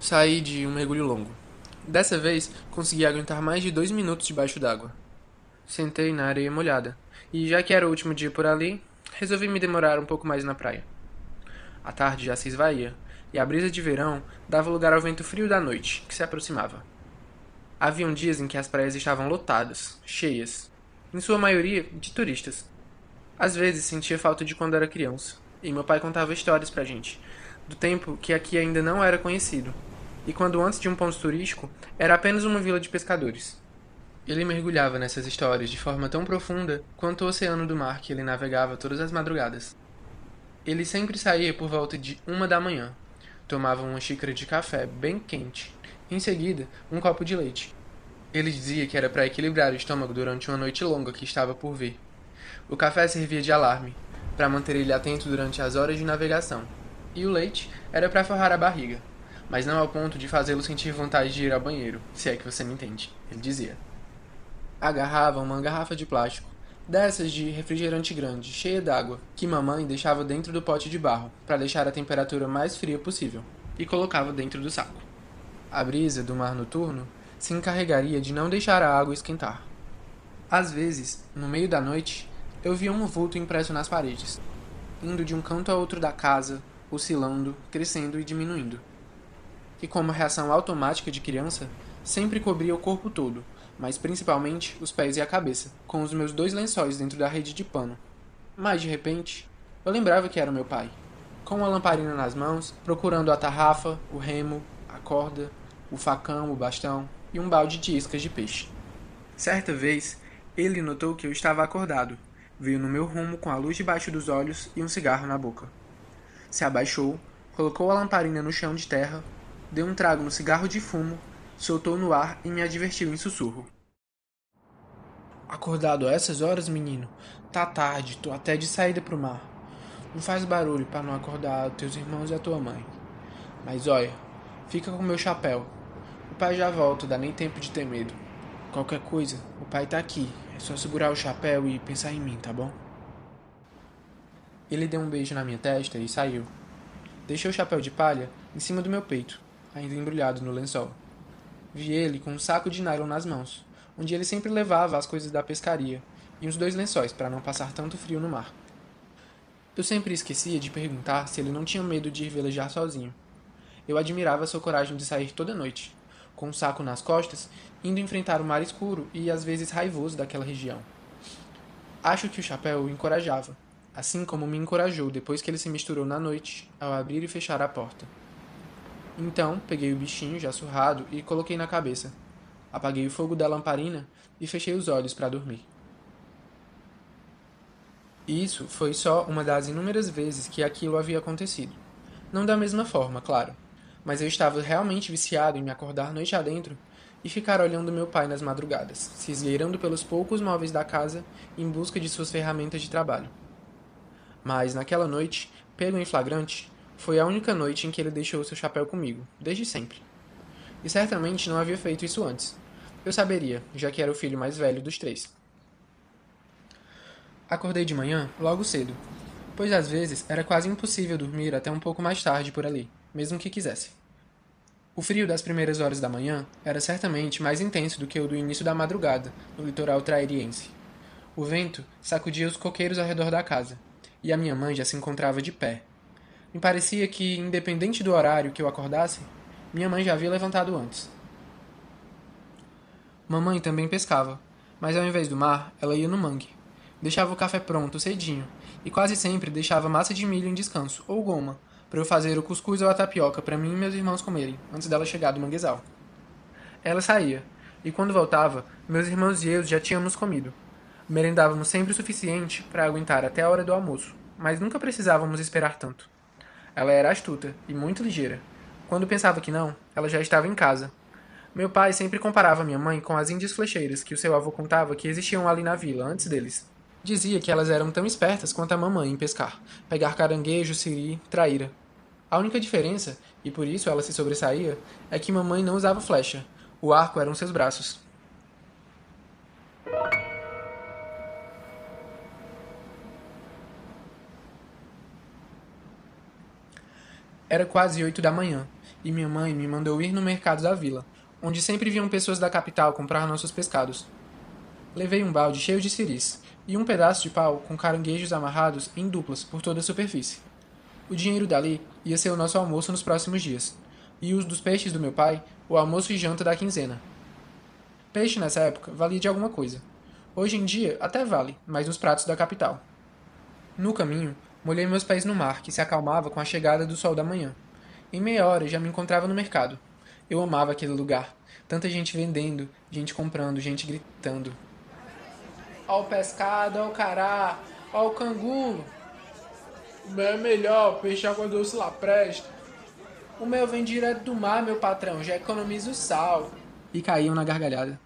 Saí de um mergulho longo. Dessa vez, consegui aguentar mais de dois minutos debaixo d'água. Sentei na areia molhada, e já que era o último dia por ali, resolvi me demorar um pouco mais na praia. A tarde já se esvaía, e a brisa de verão dava lugar ao vento frio da noite, que se aproximava. Haviam dias em que as praias estavam lotadas, cheias, em sua maioria de turistas. Às vezes sentia falta de quando era criança, e meu pai contava histórias pra gente, do tempo que aqui ainda não era conhecido, e quando antes de um ponto turístico era apenas uma vila de pescadores. Ele mergulhava nessas histórias de forma tão profunda quanto o oceano do mar que ele navegava todas as madrugadas. Ele sempre saía por volta de uma da manhã. Tomava uma xícara de café bem quente. Em seguida, um copo de leite. Ele dizia que era para equilibrar o estômago durante uma noite longa que estava por vir. O café servia de alarme, para manter ele atento durante as horas de navegação. E o leite era para forrar a barriga, mas não ao ponto de fazê-lo sentir vontade de ir ao banheiro, se é que você me entende, ele dizia. Agarrava uma garrafa de plástico, dessas de refrigerante grande, cheia d'água, que mamãe deixava dentro do pote de barro, para deixar a temperatura mais fria possível, e colocava dentro do saco. A brisa do mar noturno se encarregaria de não deixar a água esquentar. Às vezes, no meio da noite, eu via um vulto impresso nas paredes, indo de um canto a outro da casa, oscilando, crescendo e diminuindo. E como reação automática de criança, sempre cobria o corpo todo, mas principalmente os pés e a cabeça, com os meus dois lençóis dentro da rede de pano. Mas de repente, eu lembrava que era meu pai, com uma lamparina nas mãos, procurando a tarrafa, o remo, a corda, o facão, o bastão e um balde de iscas de peixe. Certa vez, ele notou que eu estava acordado, veio no meu rumo com a luz debaixo dos olhos e um cigarro na boca se abaixou, colocou a lamparina no chão de terra, deu um trago no cigarro de fumo, soltou no ar e me advertiu em sussurro. Acordado a essas horas, menino? Tá tarde, tô até de saída pro mar. Não faz barulho para não acordar teus irmãos e a tua mãe. Mas olha, fica com meu chapéu. O pai já volta, dá nem tempo de ter medo. Qualquer coisa, o pai tá aqui. É só segurar o chapéu e pensar em mim, tá bom? Ele deu um beijo na minha testa e saiu. Deixei o chapéu de palha em cima do meu peito, ainda embrulhado no lençol. Vi ele com um saco de nylon nas mãos, onde ele sempre levava as coisas da pescaria, e uns dois lençóis para não passar tanto frio no mar. Eu sempre esquecia de perguntar se ele não tinha medo de ir velejar sozinho. Eu admirava sua coragem de sair toda noite, com um saco nas costas, indo enfrentar o mar escuro e às vezes raivoso daquela região. Acho que o chapéu o encorajava, assim como me encorajou depois que ele se misturou na noite, ao abrir e fechar a porta. Então, peguei o bichinho já surrado e coloquei na cabeça. Apaguei o fogo da lamparina e fechei os olhos para dormir. Isso foi só uma das inúmeras vezes que aquilo havia acontecido. Não da mesma forma, claro, mas eu estava realmente viciado em me acordar noite adentro e ficar olhando meu pai nas madrugadas, se esgueirando pelos poucos móveis da casa em busca de suas ferramentas de trabalho. Mas naquela noite, pego em flagrante, foi a única noite em que ele deixou seu chapéu comigo, desde sempre. E certamente não havia feito isso antes. Eu saberia, já que era o filho mais velho dos três. Acordei de manhã, logo cedo, pois às vezes era quase impossível dormir até um pouco mais tarde por ali, mesmo que quisesse. O frio das primeiras horas da manhã era certamente mais intenso do que o do início da madrugada, no litoral trairiense. O vento sacudia os coqueiros ao redor da casa, e a minha mãe já se encontrava de pé. Me parecia que, independente do horário que eu acordasse, minha mãe já havia levantado antes. Mamãe também pescava, mas ao invés do mar, ela ia no mangue. Deixava o café pronto cedinho, e quase sempre deixava massa de milho em descanso, ou goma, para eu fazer o cuscuz ou a tapioca para mim e meus irmãos comerem, antes dela chegar do manguezal. Ela saía, e quando voltava, meus irmãos e eu já tínhamos comido, Merendávamos sempre o suficiente para aguentar até a hora do almoço, mas nunca precisávamos esperar tanto. Ela era astuta e muito ligeira. Quando pensava que não, ela já estava em casa. Meu pai sempre comparava minha mãe com as índias flecheiras que o seu avô contava que existiam ali na vila antes deles. Dizia que elas eram tão espertas quanto a mamãe em pescar, pegar caranguejo, siri, traíra. A única diferença, e por isso ela se sobressaía, é que mamãe não usava flecha. O arco eram seus braços. Era quase oito da manhã, e minha mãe me mandou ir no mercado da vila, onde sempre vinham pessoas da capital comprar nossos pescados. Levei um balde cheio de ciris e um pedaço de pau com caranguejos amarrados em duplas por toda a superfície. O dinheiro dali ia ser o nosso almoço nos próximos dias, e os dos peixes do meu pai, o almoço e janta da quinzena. Peixe nessa época valia de alguma coisa. Hoje em dia até vale, mas nos pratos da capital. No caminho, molhei meus pés no mar, que se acalmava com a chegada do sol da manhã. Em meia hora já me encontrava no mercado. Eu amava aquele lugar. Tanta gente vendendo, gente comprando, gente gritando. Ó o pescado, ó o cará, ó o canguru. O meu é melhor, peixe água doce lá presta. O meu vem direto do mar, meu patrão, já economiza o sal. E caíam na gargalhada.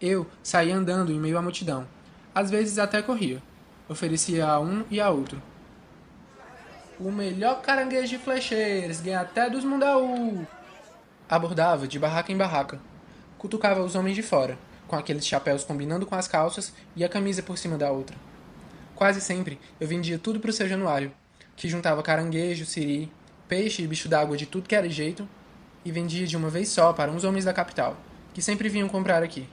Eu saía andando em meio à multidão. Às vezes até corria. Oferecia a um e a outro. O melhor caranguejo de flecheiros, ganha até dos mundaú. Abordava de barraca em barraca. Cutucava os homens de fora, com aqueles chapéus combinando com as calças e a camisa por cima da outra. Quase sempre eu vendia tudo pro seu Januário, que juntava caranguejo, siri, peixe e bicho d'água de tudo que era jeito, e vendia de uma vez só para uns homens da capital, que sempre vinham comprar aqui.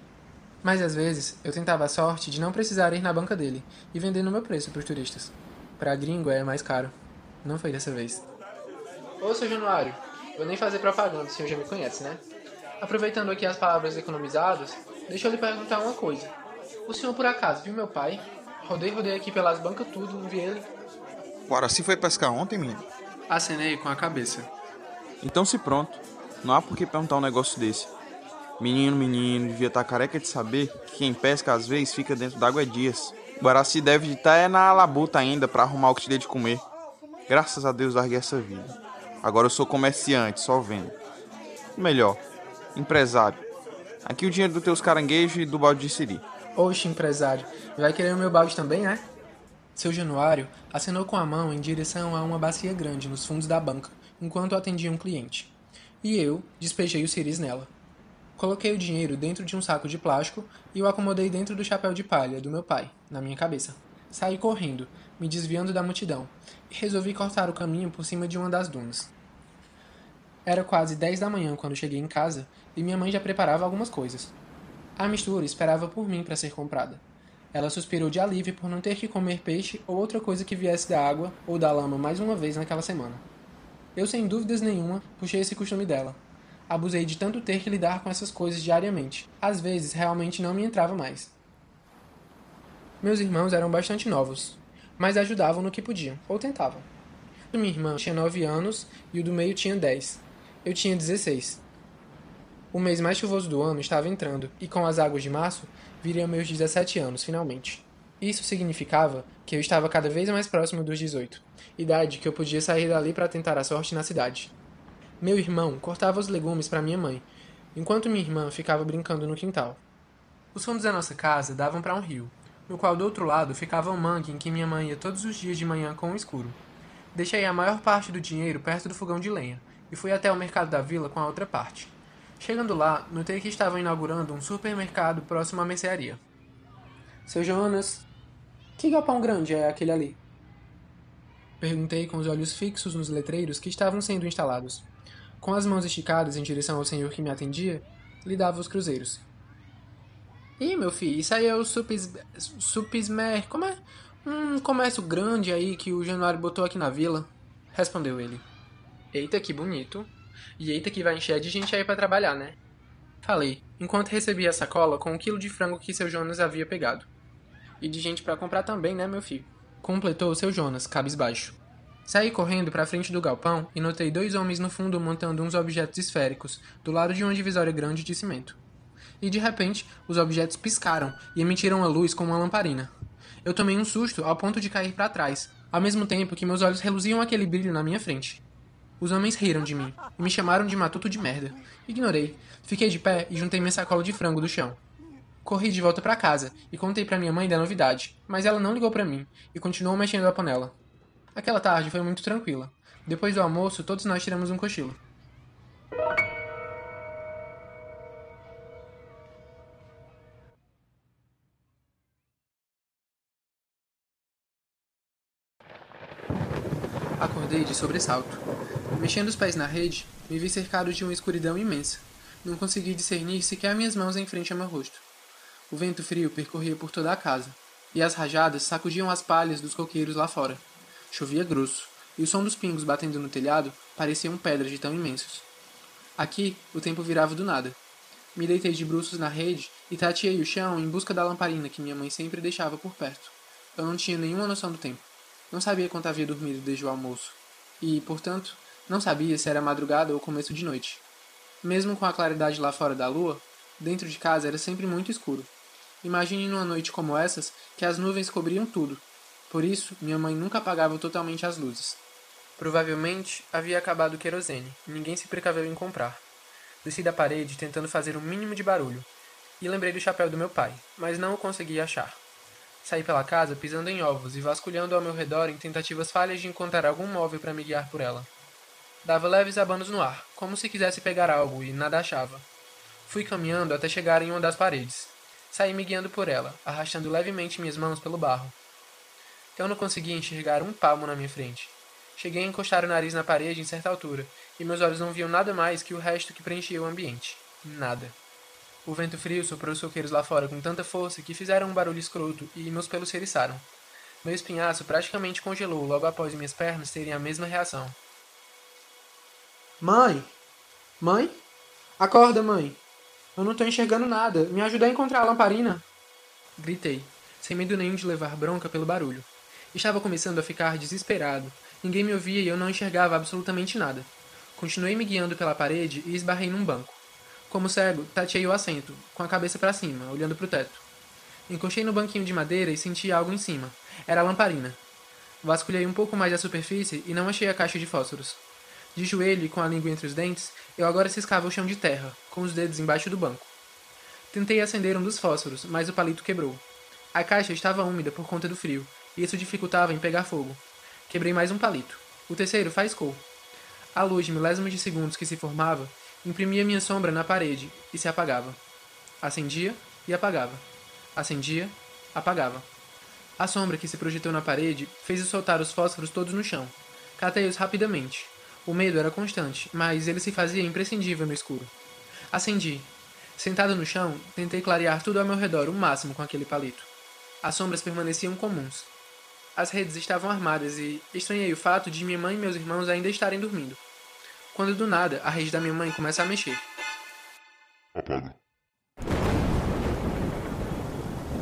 Mas às vezes eu tentava a sorte de não precisar ir na banca dele e vender no meu preço para os turistas. Para gringo é mais caro. Não foi dessa vez. Ô, seu Januário, vou nem fazer propaganda, o senhor já me conhece, né? Aproveitando aqui as palavras economizadas, deixa eu lhe perguntar uma coisa. O senhor por acaso viu meu pai? Rodei, rodei aqui pelas bancas tudo, não vi ele. O Araci foi pescar ontem, menino? Acenei com a cabeça. Então se pronto. Não há por que perguntar um negócio desse. Menino, menino, devia estar careca de saber que quem pesca às vezes fica dentro d'água é dias. O Araci deve estar é na labuta ainda para arrumar o que te dê de comer. Graças a Deus larguei essa vida. Agora eu sou comerciante, só vendo. Melhor, empresário. Aqui o dinheiro dos teus caranguejos e do balde de siri. Oxe, empresário, vai querer o meu balde também, é? Seu Januário acenou com a mão em direção a uma bacia grande nos fundos da banca, enquanto atendia um cliente. E eu despejei os ciris nela. Coloquei o dinheiro dentro de um saco de plástico e o acomodei dentro do chapéu de palha do meu pai, na minha cabeça. Saí correndo, me desviando da multidão, e resolvi cortar o caminho por cima de uma das dunas. Era quase dez da manhã quando cheguei em casa e minha mãe já preparava algumas coisas. A mistura esperava por mim para ser comprada. Ela suspirou de alívio por não ter que comer peixe ou outra coisa que viesse da água ou da lama mais uma vez naquela semana. Eu, sem dúvidas nenhuma, puxei esse costume dela, abusei de tanto ter que lidar com essas coisas diariamente. Às vezes, realmente não me entrava mais. Meus irmãos eram bastante novos, mas ajudavam no que podiam, ou tentavam. Minha irmã tinha 9 anos e o do meio tinha 10. Eu tinha 16. O mês mais chuvoso do ano estava entrando, e com as águas de março, viriam meus 17 anos, finalmente. Isso significava que eu estava cada vez mais próximo dos 18, idade que eu podia sair dali para tentar a sorte na cidade. Meu irmão cortava os legumes para minha mãe, enquanto minha irmã ficava brincando no quintal. Os fundos da nossa casa davam para um rio, no qual do outro lado ficava um mangue em que minha mãe ia todos os dias de manhã com o escuro. Deixei a maior parte do dinheiro perto do fogão de lenha e fui até o mercado da vila com a outra parte. Chegando lá, notei que estavam inaugurando um supermercado próximo à mercearia. Seu Jonas, que galpão grande é aquele ali? Perguntei com os olhos fixos nos letreiros que estavam sendo instalados. Com as mãos esticadas em direção ao senhor que me atendia, lhe dava os cruzeiros. Ih, meu filho, isso aí é o Supis... Supismer... Como é? Um comércio grande aí que o Januário botou aqui na vila. Respondeu ele. Eita, que bonito. E eita que vai encher de gente aí para trabalhar, né? Falei, enquanto recebia a sacola com o um quilo de frango que seu Jonas havia pegado. E de gente para comprar também, né, meu filho? Completou seu Jonas, cabisbaixo. Saí correndo para frente do galpão e notei dois homens no fundo montando uns objetos esféricos, do lado de uma divisória grande de cimento. E de repente, os objetos piscaram e emitiram a luz com uma lamparina. Eu tomei um susto ao ponto de cair para trás, ao mesmo tempo que meus olhos reluziam aquele brilho na minha frente. Os homens riram de mim e me chamaram de matuto de merda. Ignorei. Fiquei de pé e juntei minha sacola de frango do chão. Corri de volta para casa e contei para minha mãe da novidade, mas ela não ligou para mim e continuou mexendo a panela. Aquela tarde foi muito tranquila. Depois do almoço, todos nós tiramos um cochilo. Acordei de sobressalto. Mexendo os pés na rede, me vi cercado de uma escuridão imensa. Não consegui discernir sequer minhas mãos em frente ao meu rosto. O vento frio percorria por toda a casa, e as rajadas sacudiam as palhas dos coqueiros lá fora. Chovia grosso, e o som dos pingos batendo no telhado pareciam pedras de tão imensos. Aqui, o tempo virava do nada. Me deitei de bruços na rede e tateei o chão em busca da lamparina que minha mãe sempre deixava por perto. Eu não tinha nenhuma noção do tempo. Não sabia quanto havia dormido desde o almoço. E, portanto, não sabia se era madrugada ou começo de noite. Mesmo com a claridade lá fora da lua, dentro de casa era sempre muito escuro. Imagine numa noite como essas que as nuvens cobriam tudo. Por isso, minha mãe nunca apagava totalmente as luzes. Provavelmente havia acabado o querosene e ninguém se precaveu em comprar. Desci da parede tentando fazer o um mínimo de barulho e lembrei do chapéu do meu pai, mas não o consegui achar. Saí pela casa pisando em ovos e vasculhando ao meu redor em tentativas falhas de encontrar algum móvel para me guiar por ela. Dava leves abanos no ar, como se quisesse pegar algo, e nada achava. Fui caminhando até chegar em uma das paredes. Saí me guiando por ela, arrastando levemente minhas mãos pelo barro. Eu não conseguia enxergar um palmo na minha frente. Cheguei a encostar o nariz na parede em certa altura, e meus olhos não viam nada mais que o resto que preenchia o ambiente. Nada. O vento frio soprou os coqueiros lá fora com tanta força que fizeram um barulho escroto e meus pelos se eriçaram. Meu espinhaço praticamente congelou logo após minhas pernas terem a mesma reação. Mãe! Mãe? Acorda, mãe! Eu não estou enxergando nada. Me ajuda a encontrar a lamparina. Gritei, sem medo nenhum de levar bronca pelo barulho. Estava começando a ficar desesperado. Ninguém me ouvia e eu não enxergava absolutamente nada. Continuei me guiando pela parede e esbarrei num banco. Como cego, tateei o assento, com a cabeça para cima, olhando para o teto. Encostei no banquinho de madeira e senti algo em cima. Era a lamparina. Vasculhei um pouco mais a superfície e não achei a caixa de fósforos. De joelho e com a língua entre os dentes, eu agora ciscava o chão de terra, com os dedos embaixo do banco. Tentei acender um dos fósforos, mas o palito quebrou. A caixa estava úmida por conta do frio, e isso dificultava em pegar fogo. Quebrei mais um palito. O terceiro faiscou. A luz de milésimos de segundos que se formava imprimia minha sombra na parede e se apagava. Acendia e apagava. Acendia, apagava. A sombra que se projetou na parede fez soltar os fósforos todos no chão. Catei-os rapidamente, o medo era constante, mas ele se fazia imprescindível no escuro. Acendi. Sentado no chão, tentei clarear tudo ao meu redor o máximo com aquele palito. As sombras permaneciam comuns. As redes estavam armadas e estranhei o fato de minha mãe e meus irmãos ainda estarem dormindo. Quando do nada, a rede da minha mãe começa a mexer. Apaga.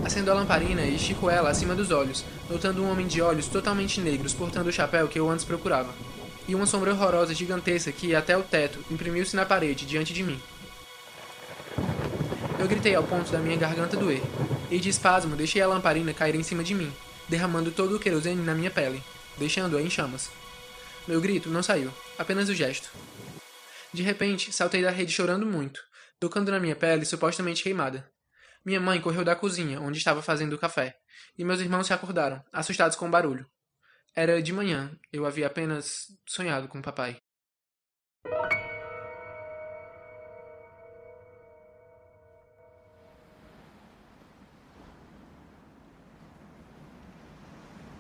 Acendo a lamparina e estico ela acima dos olhos, notando um homem de olhos totalmente negros portando o chapéu que eu antes procurava e uma sombra horrorosa gigantesca que, até o teto, imprimiu-se na parede diante de mim. Eu gritei ao ponto da minha garganta doer, e de espasmo deixei a lamparina cair em cima de mim, derramando todo o querosene na minha pele, deixando-a em chamas. Meu grito não saiu, apenas o gesto. De repente, saltei da rede chorando muito, tocando na minha pele supostamente queimada. Minha mãe correu da cozinha, onde estava fazendo o café, e meus irmãos se acordaram, assustados com o barulho. Era de manhã. Eu havia apenas sonhado com o papai.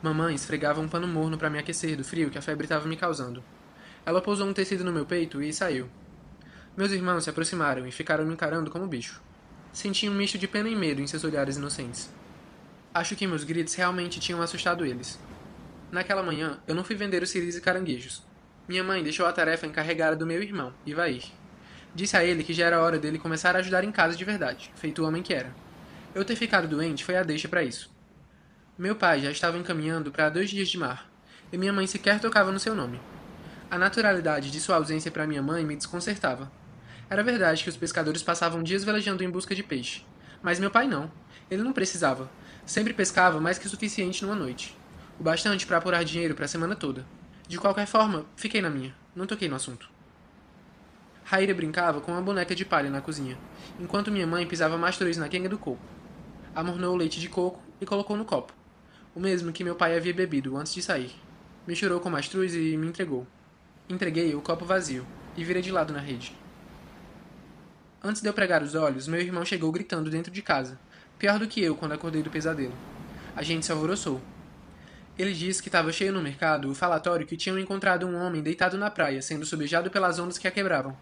Mamãe esfregava um pano morno para me aquecer do frio que a febre estava me causando. Ela pousou um tecido no meu peito e saiu. Meus irmãos se aproximaram e ficaram me encarando como bicho. Senti um misto de pena e medo em seus olhares inocentes. Acho que meus gritos realmente tinham assustado eles. Naquela manhã, eu não fui vender os ciris e caranguejos. Minha mãe deixou a tarefa encarregada do meu irmão, Ivair. Disse a ele que já era hora dele começar a ajudar em casa de verdade, feito o homem que era. Eu ter ficado doente foi a deixa para isso. Meu pai já estava encaminhando para dois dias de mar, e minha mãe sequer tocava no seu nome. A naturalidade de sua ausência para minha mãe me desconcertava. Era verdade que os pescadores passavam dias velejando em busca de peixe, mas meu pai não. Ele não precisava. Sempre pescava mais que o suficiente numa noite o bastante para apurar dinheiro para a semana toda. De qualquer forma, fiquei na minha, não toquei no assunto. Raíra brincava com uma boneca de palha na cozinha, enquanto minha mãe pisava mastruz na quenga do coco. Amornou o leite de coco e colocou no copo, o mesmo que meu pai havia bebido antes de sair. Misturou com mastruz e me entregou. Entreguei o copo vazio e virei de lado na rede. Antes de eu pregar os olhos, meu irmão chegou gritando dentro de casa, pior do que eu quando acordei do pesadelo. A gente se alvoroçou, Ele disse que estava cheio no mercado o falatório que tinham encontrado um homem deitado na praia, sendo subjado pelas ondas que a quebravam.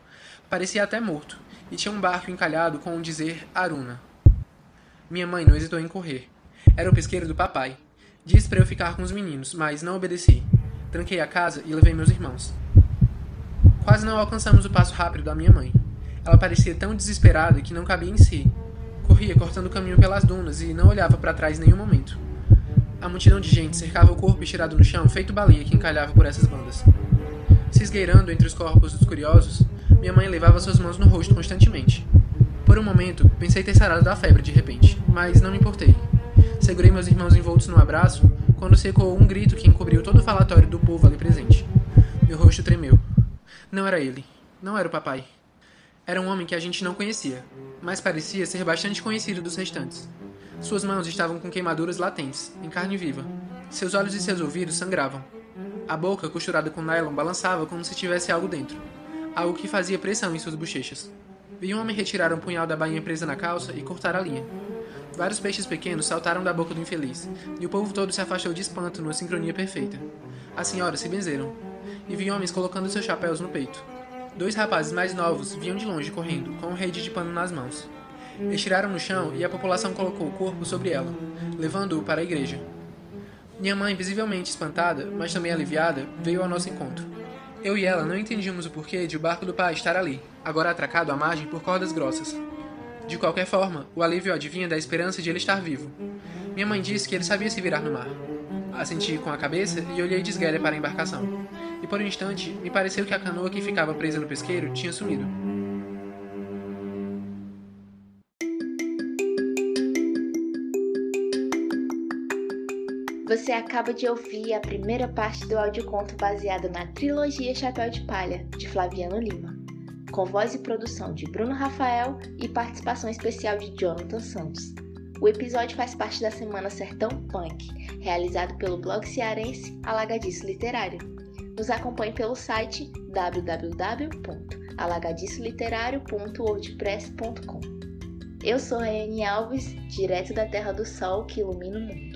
Parecia até morto, e tinha um barco encalhado com o dizer Aruna. Minha mãe não hesitou em correr. Era o pesqueiro do papai. Disse para eu ficar com os meninos, mas não obedeci. Tranquei a casa e levei meus irmãos. Quase não alcançamos o passo rápido da minha mãe. Ela parecia tão desesperada que não cabia em si. Corria cortando o caminho pelas dunas e não olhava para trás em nenhum momento. A multidão de gente cercava o corpo estirado no chão, feito baleia que encalhava por essas bandas. Se esgueirando entre os corpos dos curiosos, minha mãe levava suas mãos no rosto constantemente. Por um momento, pensei ter sarado da febre de repente, mas não me importei. Segurei meus irmãos envoltos no abraço quando se ecoou um grito que encobriu todo o falatório do povo ali presente. Meu rosto tremeu. Não era ele. Não era o papai. Era um homem que a gente não conhecia, mas parecia ser bastante conhecido dos restantes. Suas mãos estavam com queimaduras latentes, em carne viva. Seus olhos e seus ouvidos sangravam. A boca, costurada com nylon, balançava como se tivesse algo dentro. Algo que fazia pressão em suas bochechas. Vi um homem retirar um punhal da bainha presa na calça e cortar a linha. Vários peixes pequenos saltaram da boca do infeliz, e o povo todo se afastou de espanto numa sincronia perfeita. As senhoras se benzeram, e vi homens colocando seus chapéus no peito. Dois rapazes mais novos vinham de longe correndo, com um rede de pano nas mãos. Estiraram no chão e a população colocou o corpo sobre ela, levando-o para a igreja. Minha mãe, visivelmente espantada, mas também aliviada, veio ao nosso encontro. Eu e ela não entendíamos o porquê de o barco do pai estar ali, agora atracado à margem por cordas grossas. De qualquer forma, o alívio advinha da esperança de ele estar vivo. Minha mãe disse que ele sabia se virar no mar. Assenti com a cabeça e olhei de esguelha para a embarcação e por um instante me pareceu que a canoa que ficava presa no pesqueiro tinha sumido. Você acaba de ouvir a primeira parte do audioconto baseado na trilogia Chapéu de Palha, de Flaviano Lima, com voz e produção de Bruno Rafael e participação especial de Jonathan Santos. O episódio faz parte da Semana Sertão Punk, realizado pelo blog cearense Alagadiço Literário. Nos acompanhe pelo site www.alagadiciliterário.wordpress.com. Eu sou a Anne Alves, direto da Terra do Sol que ilumina o mundo.